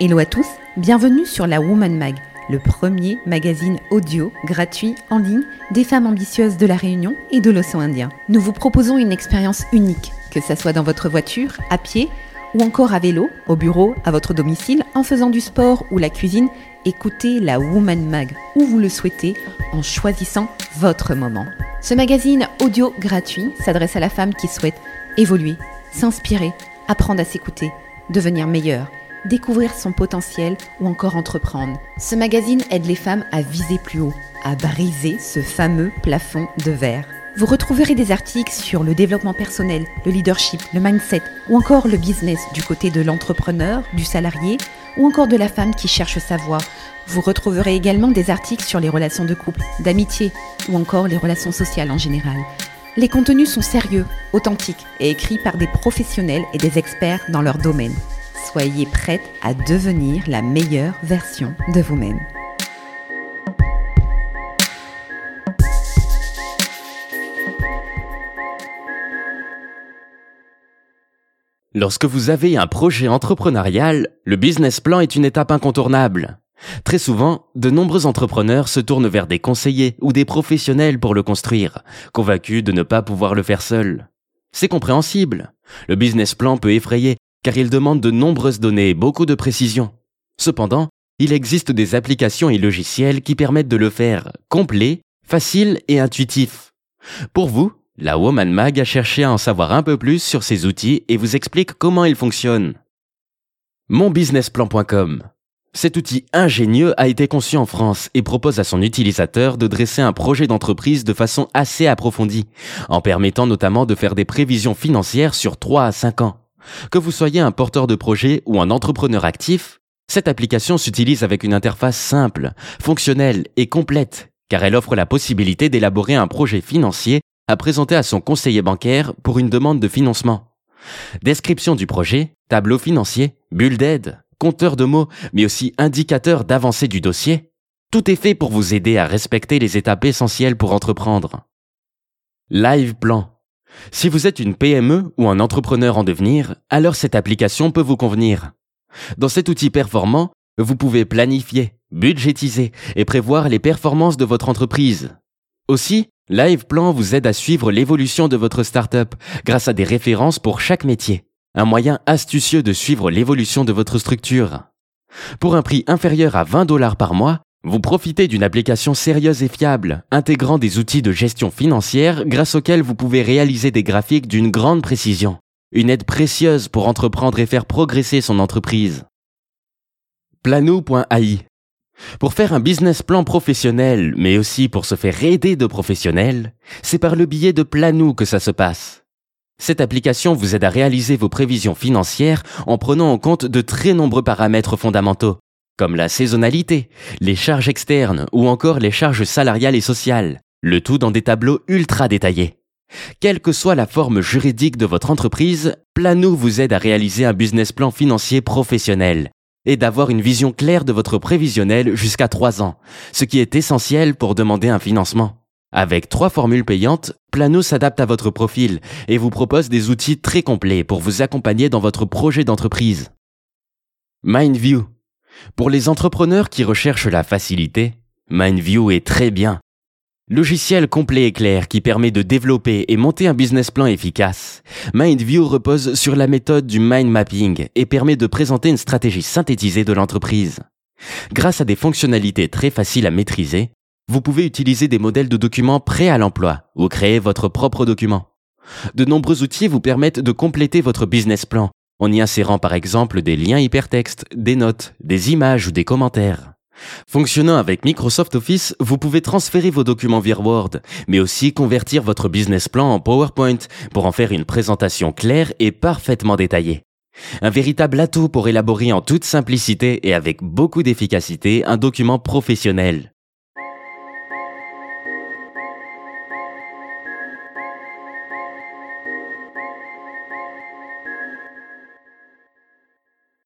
Hello à tous, bienvenue sur la Woman Mag, le premier magazine audio gratuit en ligne des femmes ambitieuses de la Réunion et de l'océan Indien. Nous vous proposons une expérience unique, que ce soit dans votre voiture, à pied ou encore à vélo, au bureau, à votre domicile, en faisant du sport ou la cuisine. Écoutez la Woman Mag où vous le souhaitez en choisissant votre moment. Ce magazine audio gratuit s'adresse à la femme qui souhaite évoluer, s'inspirer, apprendre à s'écouter, devenir meilleure découvrir son potentiel ou encore entreprendre. Ce magazine aide les femmes à viser plus haut, à briser ce fameux plafond de verre. Vous retrouverez des articles sur le développement personnel, le leadership, le mindset ou encore le business du côté de l'entrepreneur, du salarié ou encore de la femme qui cherche sa voie. Vous retrouverez également des articles sur les relations de couple, d'amitié ou encore les relations sociales en général. Les contenus sont sérieux, authentiques et écrits par des professionnels et des experts dans leur domaine. Soyez prête à devenir la meilleure version de vous-même. Lorsque vous avez un projet entrepreneurial, le business plan est une étape incontournable. Très souvent, de nombreux entrepreneurs se tournent vers des conseillers ou des professionnels pour le construire, convaincus de ne pas pouvoir le faire seuls. C'est compréhensible. Le business plan peut effrayer car il demande de nombreuses données et beaucoup de précision. Cependant, il existe des applications et logiciels qui permettent de le faire complet, facile et intuitif. Pour vous, la Woman Mag a cherché à en savoir un peu plus sur ces outils et vous explique comment ils fonctionnent. Monbusinessplan.com cet outil ingénieux a été conçu en France et propose à son utilisateur de dresser un projet d'entreprise de façon assez approfondie, en permettant notamment de faire des prévisions financières sur 3 à 5 ans. Que vous soyez un porteur de projet ou un entrepreneur actif, cette application s'utilise avec une interface simple, fonctionnelle et complète, car elle offre la possibilité d'élaborer un projet financier à présenter à son conseiller bancaire pour une demande de financement. Description du projet, tableau financier, bulle d'aide, compteur de mots, mais aussi indicateur d'avancée du dossier, tout est fait pour vous aider à respecter les étapes essentielles pour entreprendre. Live Plan si vous êtes une PME ou un entrepreneur en devenir, alors cette application peut vous convenir. Dans cet outil performant, vous pouvez planifier, budgétiser et prévoir les performances de votre entreprise. Aussi, LivePlan vous aide à suivre l'évolution de votre startup grâce à des références pour chaque métier. Un moyen astucieux de suivre l'évolution de votre structure. Pour un prix inférieur à 20 dollars par mois, vous profitez d'une application sérieuse et fiable, intégrant des outils de gestion financière grâce auxquels vous pouvez réaliser des graphiques d'une grande précision. Une aide précieuse pour entreprendre et faire progresser son entreprise. Plano.ai Pour faire un business plan professionnel, mais aussi pour se faire aider de professionnels, c'est par le biais de Plano que ça se passe. Cette application vous aide à réaliser vos prévisions financières en prenant en compte de très nombreux paramètres fondamentaux, comme la saisonnalité, les charges externes ou encore les charges salariales et sociales, le tout dans des tableaux ultra détaillés. Quelle que soit la forme juridique de votre entreprise, Plano vous aide à réaliser un business plan financier professionnel et d'avoir une vision claire de votre prévisionnel jusqu'à 3 ans, ce qui est essentiel pour demander un financement. Avec trois formules payantes, Plano s'adapte à votre profil et vous propose des outils très complets pour vous accompagner dans votre projet d'entreprise. MindView pour les entrepreneurs qui recherchent la facilité, MindView est très bien. Logiciel complet et clair qui permet de développer et monter un business plan efficace, MindView repose sur la méthode du mind mapping et permet de présenter une stratégie synthétisée de l'entreprise. Grâce à des fonctionnalités très faciles à maîtriser, vous pouvez utiliser des modèles de documents prêts à l'emploi ou créer votre propre document. De nombreux outils vous permettent de compléter votre business plan en y insérant par exemple des liens hypertextes, des notes, des images ou des commentaires. Fonctionnant avec Microsoft Office, vous pouvez transférer vos documents via Word, mais aussi convertir votre business plan en PowerPoint pour en faire une présentation claire et parfaitement détaillée. Un véritable atout pour élaborer en toute simplicité et avec beaucoup d'efficacité un document professionnel.